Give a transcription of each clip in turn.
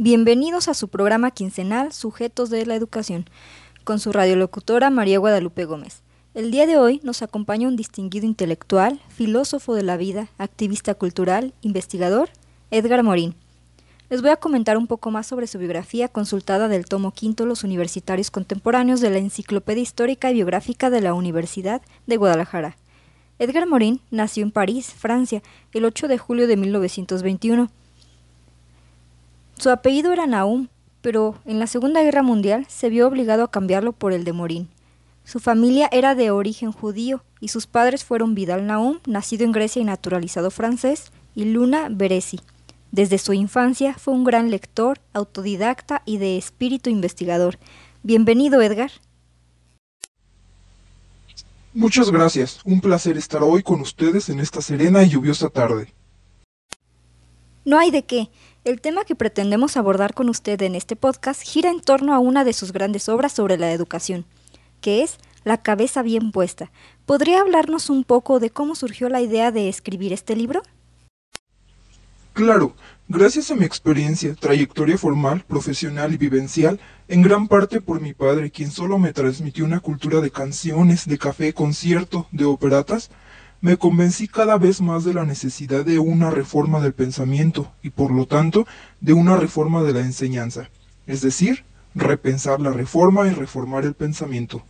Bienvenidos a su programa quincenal Sujetos de la Educación, con su radiolocutora María Guadalupe Gómez. El día de hoy nos acompaña un distinguido intelectual, filósofo de la vida, activista cultural, investigador, Edgar Morín. Les voy a comentar un poco más sobre su biografía consultada del tomo quinto Los Universitarios Contemporáneos de la Enciclopedia Histórica y Biográfica de la Universidad de Guadalajara. Edgar Morín nació en París, Francia, el 8 de julio de 1921. Su apellido era Naum, pero en la Segunda Guerra Mundial se vio obligado a cambiarlo por el de Morín. Su familia era de origen judío y sus padres fueron Vidal Naum, nacido en Grecia y naturalizado francés, y Luna Beresi. Desde su infancia fue un gran lector, autodidacta y de espíritu investigador. Bienvenido, Edgar. Muchas gracias. Un placer estar hoy con ustedes en esta serena y lluviosa tarde. No hay de qué. El tema que pretendemos abordar con usted en este podcast gira en torno a una de sus grandes obras sobre la educación, que es La cabeza bien puesta. ¿Podría hablarnos un poco de cómo surgió la idea de escribir este libro? Claro, gracias a mi experiencia, trayectoria formal, profesional y vivencial, en gran parte por mi padre, quien solo me transmitió una cultura de canciones, de café, concierto, de operatas, me convencí cada vez más de la necesidad de una reforma del pensamiento y por lo tanto de una reforma de la enseñanza, es decir, repensar la reforma y reformar el pensamiento.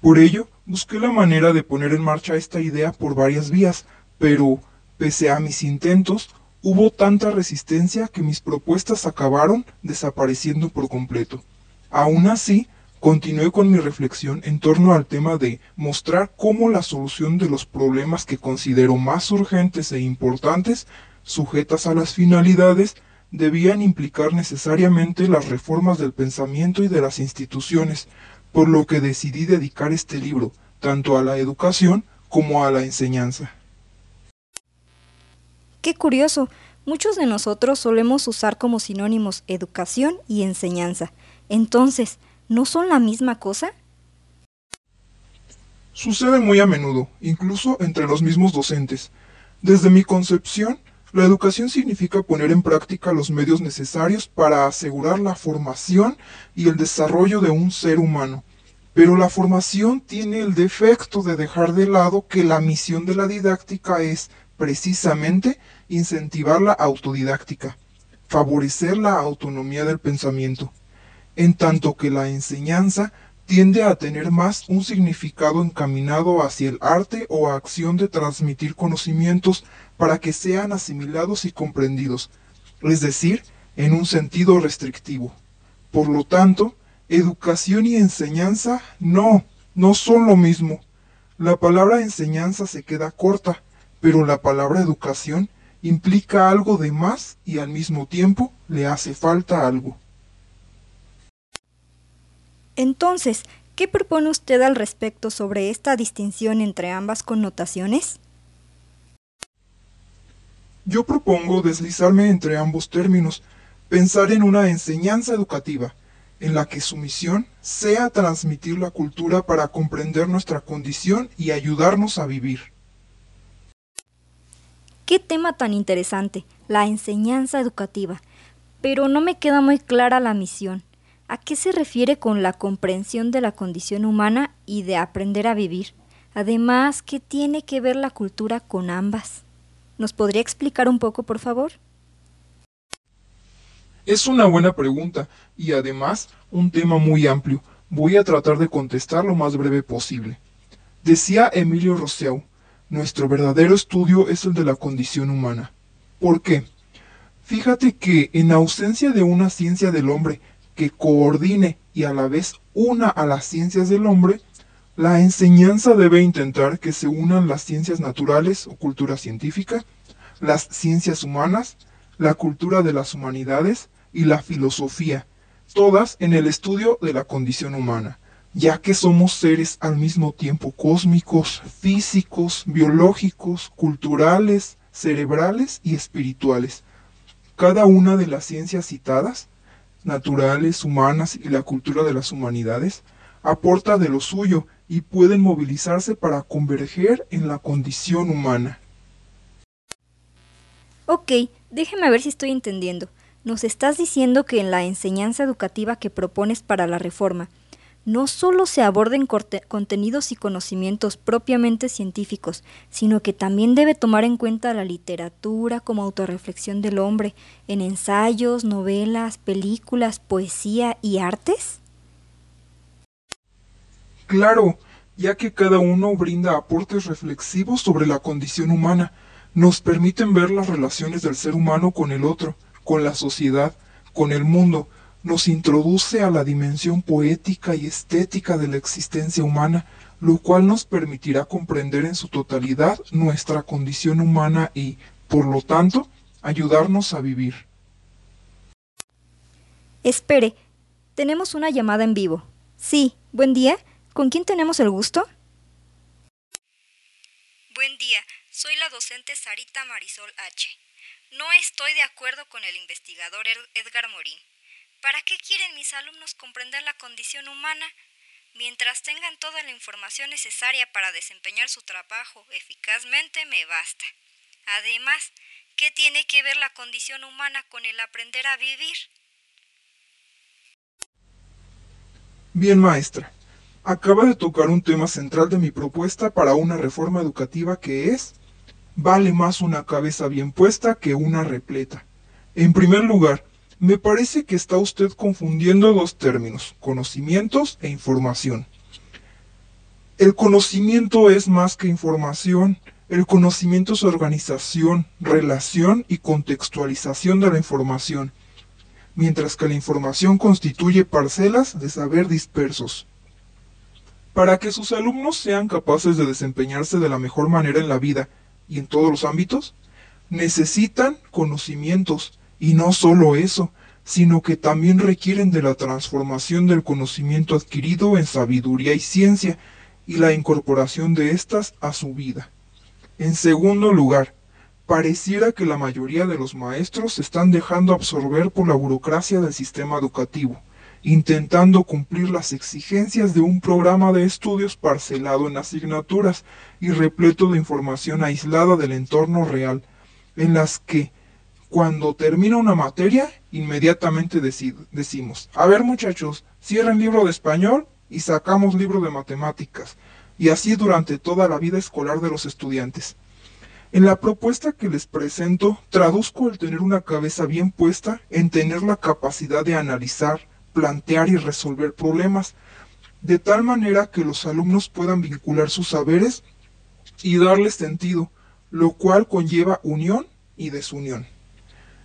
Por ello, busqué la manera de poner en marcha esta idea por varias vías, pero, pese a mis intentos, hubo tanta resistencia que mis propuestas acabaron desapareciendo por completo. Aún así, Continué con mi reflexión en torno al tema de mostrar cómo la solución de los problemas que considero más urgentes e importantes, sujetas a las finalidades, debían implicar necesariamente las reformas del pensamiento y de las instituciones, por lo que decidí dedicar este libro tanto a la educación como a la enseñanza. Qué curioso, muchos de nosotros solemos usar como sinónimos educación y enseñanza. Entonces, no son la misma cosa? Sucede muy a menudo, incluso entre los mismos docentes. Desde mi concepción, la educación significa poner en práctica los medios necesarios para asegurar la formación y el desarrollo de un ser humano. Pero la formación tiene el defecto de dejar de lado que la misión de la didáctica es, precisamente, incentivar la autodidáctica, favorecer la autonomía del pensamiento en tanto que la enseñanza tiende a tener más un significado encaminado hacia el arte o acción de transmitir conocimientos para que sean asimilados y comprendidos, es decir, en un sentido restrictivo. Por lo tanto, educación y enseñanza no, no son lo mismo. La palabra enseñanza se queda corta, pero la palabra educación implica algo de más y al mismo tiempo le hace falta algo. Entonces, ¿qué propone usted al respecto sobre esta distinción entre ambas connotaciones? Yo propongo deslizarme entre ambos términos, pensar en una enseñanza educativa, en la que su misión sea transmitir la cultura para comprender nuestra condición y ayudarnos a vivir. Qué tema tan interesante, la enseñanza educativa. Pero no me queda muy clara la misión. ¿A qué se refiere con la comprensión de la condición humana y de aprender a vivir? Además, ¿qué tiene que ver la cultura con ambas? ¿Nos podría explicar un poco, por favor? Es una buena pregunta y además un tema muy amplio. Voy a tratar de contestar lo más breve posible. Decía Emilio Rousseau, nuestro verdadero estudio es el de la condición humana. ¿Por qué? Fíjate que en ausencia de una ciencia del hombre que coordine y a la vez una a las ciencias del hombre, la enseñanza debe intentar que se unan las ciencias naturales o cultura científica, las ciencias humanas, la cultura de las humanidades y la filosofía, todas en el estudio de la condición humana, ya que somos seres al mismo tiempo cósmicos, físicos, biológicos, culturales, cerebrales y espirituales. Cada una de las ciencias citadas naturales, humanas y la cultura de las humanidades, aporta de lo suyo y pueden movilizarse para converger en la condición humana. Ok, déjeme ver si estoy entendiendo. nos estás diciendo que en la enseñanza educativa que propones para la reforma, no solo se aborden contenidos y conocimientos propiamente científicos, sino que también debe tomar en cuenta la literatura como autorreflexión del hombre en ensayos, novelas, películas, poesía y artes? Claro, ya que cada uno brinda aportes reflexivos sobre la condición humana, nos permiten ver las relaciones del ser humano con el otro, con la sociedad, con el mundo, nos introduce a la dimensión poética y estética de la existencia humana, lo cual nos permitirá comprender en su totalidad nuestra condición humana y, por lo tanto, ayudarnos a vivir. Espere, tenemos una llamada en vivo. Sí, buen día. ¿Con quién tenemos el gusto? Buen día, soy la docente Sarita Marisol H. No estoy de acuerdo con el investigador Edgar Morín. ¿Para qué quieren mis alumnos comprender la condición humana? Mientras tengan toda la información necesaria para desempeñar su trabajo eficazmente, me basta. Además, ¿qué tiene que ver la condición humana con el aprender a vivir? Bien, maestra. Acaba de tocar un tema central de mi propuesta para una reforma educativa que es, vale más una cabeza bien puesta que una repleta. En primer lugar, me parece que está usted confundiendo dos términos, conocimientos e información. El conocimiento es más que información. El conocimiento es organización, relación y contextualización de la información, mientras que la información constituye parcelas de saber dispersos. Para que sus alumnos sean capaces de desempeñarse de la mejor manera en la vida y en todos los ámbitos, necesitan conocimientos, y no solo eso, sino que también requieren de la transformación del conocimiento adquirido en sabiduría y ciencia y la incorporación de éstas a su vida. En segundo lugar, pareciera que la mayoría de los maestros se están dejando absorber por la burocracia del sistema educativo, intentando cumplir las exigencias de un programa de estudios parcelado en asignaturas y repleto de información aislada del entorno real, en las que cuando termina una materia, inmediatamente decimos, a ver muchachos, cierren libro de español y sacamos libro de matemáticas, y así durante toda la vida escolar de los estudiantes. En la propuesta que les presento, traduzco el tener una cabeza bien puesta en tener la capacidad de analizar, plantear y resolver problemas, de tal manera que los alumnos puedan vincular sus saberes y darles sentido, lo cual conlleva unión y desunión.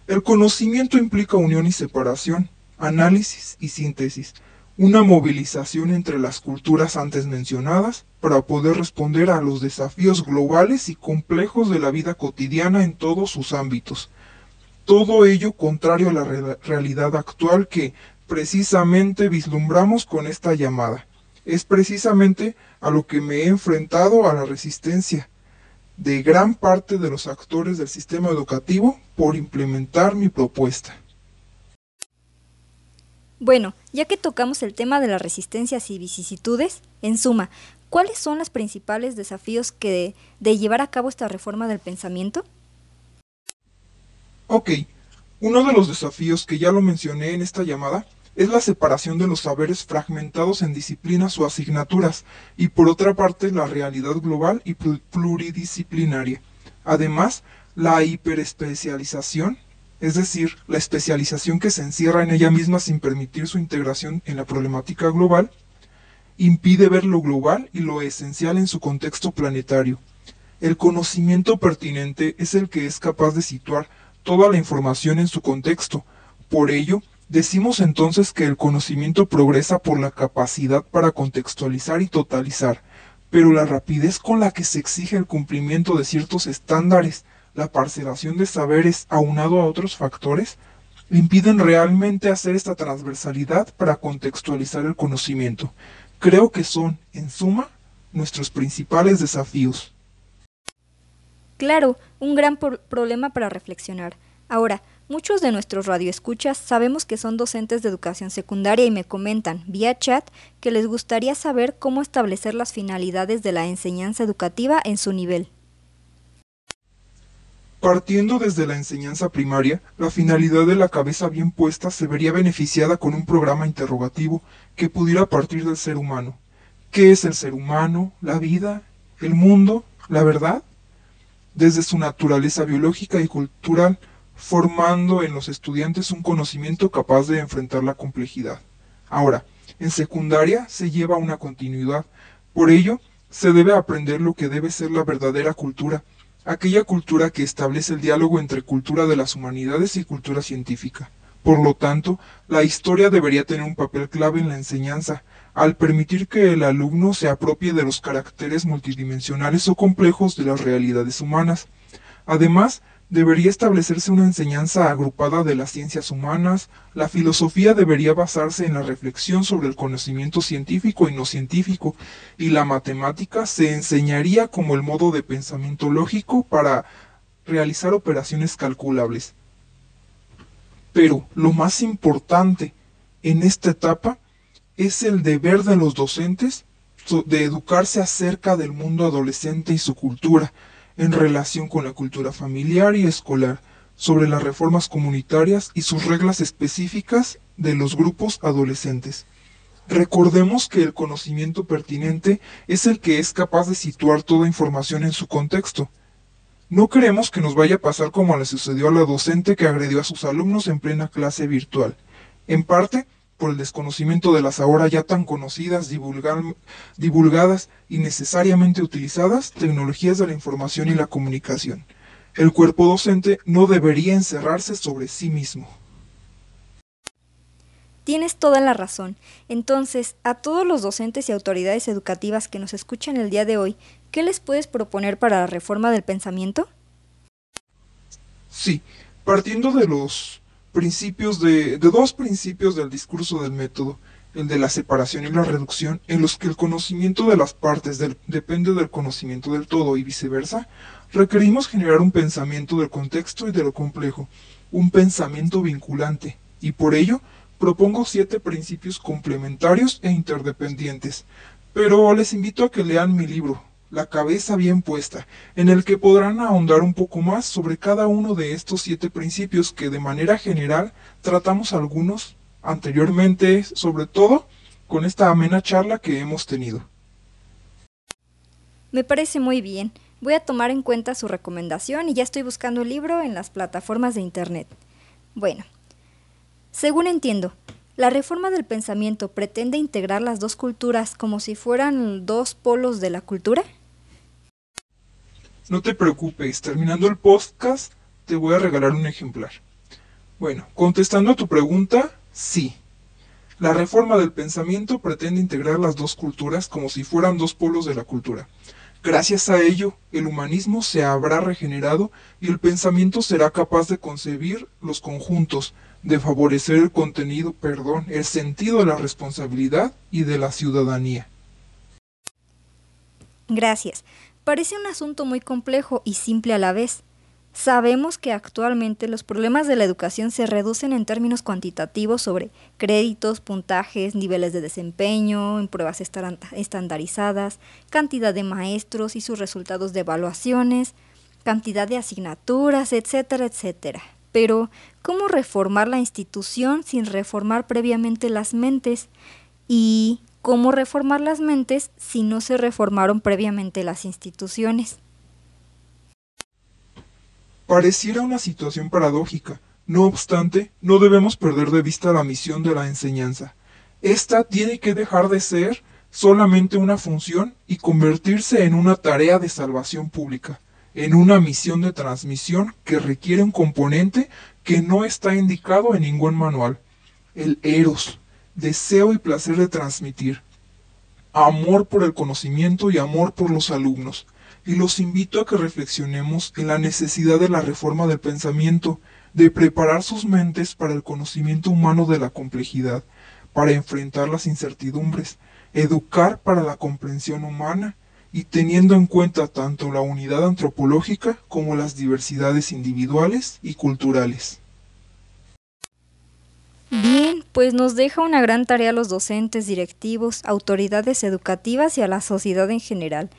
El conocimiento implica unión y separación, análisis y síntesis, una movilización entre las culturas antes mencionadas para poder responder a los desafíos globales y complejos de la vida cotidiana en todos sus ámbitos. Todo ello contrario a la realidad actual que precisamente vislumbramos con esta llamada. Es precisamente a lo que me he enfrentado a la resistencia, de gran parte de los actores del sistema educativo por implementar mi propuesta. Bueno, ya que tocamos el tema de las resistencias y vicisitudes, en suma, ¿cuáles son los principales desafíos que de, llevar a cabo esta reforma del pensamiento? Ok, uno de los desafíos que ya lo mencioné en esta llamada es la separación de los saberes fragmentados en disciplinas o asignaturas y por otra parte la realidad global y pluridisciplinaria. Además, la hiperespecialización, es decir, la especialización que se encierra en ella misma sin permitir su integración en la problemática global, impide ver lo global y lo esencial en su contexto planetario. El conocimiento pertinente es el que es capaz de situar toda la información en su contexto. Por ello, Decimos entonces que el conocimiento progresa por la capacidad para contextualizar y totalizar, pero la rapidez con la que se exige el cumplimiento de ciertos estándares, la parcelación de saberes aunado a otros factores, impiden realmente hacer esta transversalidad para contextualizar el conocimiento. Creo que son, en suma, nuestros principales desafíos. Claro, un gran problema para reflexionar. Ahora, Muchos de nuestros radioescuchas sabemos que son docentes de educación secundaria y me comentan vía chat que les gustaría saber cómo establecer las finalidades de la enseñanza educativa en su nivel. Partiendo desde la enseñanza primaria, la finalidad de la cabeza bien puesta se vería beneficiada con un programa interrogativo que pudiera partir del ser humano. ¿Qué es el ser humano? ¿La vida? ¿El mundo? ¿La verdad? Desde su naturaleza biológica y cultural, formando en los estudiantes un conocimiento capaz de enfrentar la complejidad. Ahora, en secundaria se lleva una continuidad. Por ello, se debe aprender lo que debe ser la verdadera cultura, aquella cultura que establece el diálogo entre cultura de las humanidades y cultura científica. Por lo tanto, la historia debería tener un papel clave en la enseñanza, al permitir que el alumno se apropie de los caracteres multidimensionales o complejos de las realidades humanas. Además, debería establecerse una enseñanza agrupada de las ciencias humanas, la filosofía debería basarse en la reflexión sobre el conocimiento científico y no científico, y la matemática se enseñaría como el modo de pensamiento lógico para realizar operaciones calculables. Pero lo más importante en esta etapa es el deber de los docentes de educarse acerca del mundo adolescente y su cultura, en relación con la cultura familiar y escolar, sobre las reformas comunitarias y sus reglas específicas de los grupos adolescentes. Recordemos que el conocimiento pertinente es el que es capaz de situar toda información en su contexto. No queremos que nos vaya a pasar como le sucedió a la docente que agredió a sus alumnos en plena clase virtual. En parte, por el desconocimiento de las ahora ya tan conocidas, divulgadas y necesariamente utilizadas tecnologías de la información y la comunicación. El cuerpo docente no debería encerrarse sobre sí mismo. Tienes toda la razón. Entonces, a todos los docentes y autoridades educativas que nos escuchan el día de hoy, ¿qué les puedes proponer para la reforma del pensamiento? Sí, partiendo de los principios de, dos principios del discurso del método, el de la separación y la reducción, en los que el conocimiento de las partes depende del conocimiento del todo y viceversa, requerimos generar un pensamiento del contexto y de lo complejo, un pensamiento vinculante, y por ello propongo siete principios complementarios e interdependientes. Pero les invito a que lean mi libro, la cabeza bien puesta, en el que podrán ahondar un poco más sobre cada uno de estos siete principios que de manera general tratamos algunos anteriormente, sobre todo con esta amena charla que hemos tenido. Me parece muy bien. Voy a tomar en cuenta su recomendación y ya estoy buscando el libro en las plataformas de Internet. Bueno, según entiendo, la reforma del pensamiento pretende integrar las dos culturas como si fueran dos polos de la cultura. No te preocupes, terminando el podcast te voy a regalar un ejemplar. Bueno, contestando a tu pregunta, sí. La reforma del pensamiento pretende integrar las dos culturas como si fueran dos polos de la cultura. Gracias a ello, el humanismo se habrá regenerado y el pensamiento será capaz de concebir los conjuntos, de favorecer el contenido, perdón, el sentido de la responsabilidad y de la ciudadanía. Gracias. Parece un asunto muy complejo y simple a la vez. Sabemos que actualmente los problemas de la educación se reducen en términos cuantitativos sobre créditos, puntajes, niveles de desempeño, en pruebas estandarizadas, cantidad de maestros y sus resultados de evaluaciones, cantidad de asignaturas, etcétera, etcétera. Pero, ¿cómo reformar la institución sin reformar previamente las mentes? ¿Y cómo reformar las mentes si no se reformaron previamente las instituciones. Pareciera una situación paradójica. No obstante, no debemos perder de vista la misión de la enseñanza. Esta tiene que dejar de ser solamente una función y convertirse en una tarea de salvación pública, en una misión de transmisión que requiere un componente que no está indicado en ningún manual, el eros, deseo y placer de transmitir, amor por el conocimiento y amor por los alumnos. Y los invito a que reflexionemos en la necesidad de la reforma del pensamiento, de preparar sus mentes para el conocimiento humano de la complejidad, para enfrentar las incertidumbres, educar para la comprensión humana y teniendo en cuenta tanto la unidad antropológica como las diversidades individuales y culturales. Pues nos deja una gran tarea a los docentes, directivos, autoridades educativas y a la sociedad en general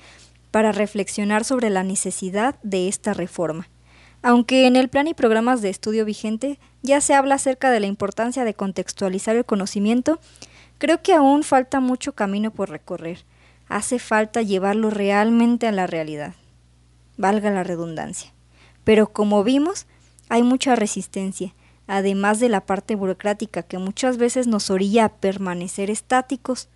para reflexionar sobre la necesidad de esta reforma. Aunque en el plan y programas de estudio vigente ya se habla acerca de la importancia de contextualizar el conocimiento, creo que aún falta mucho camino por recorrer. Hace falta llevarlo realmente a la realidad. Valga la redundancia. Pero como vimos, hay mucha resistencia, además de la parte burocrática que muchas veces nos orilla a permanecer estáticos.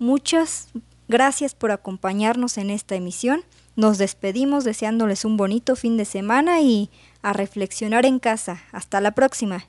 Muchas gracias por acompañarnos en esta emisión. Nos despedimos deseándoles un bonito fin de semana y a reflexionar en casa. Hasta la próxima.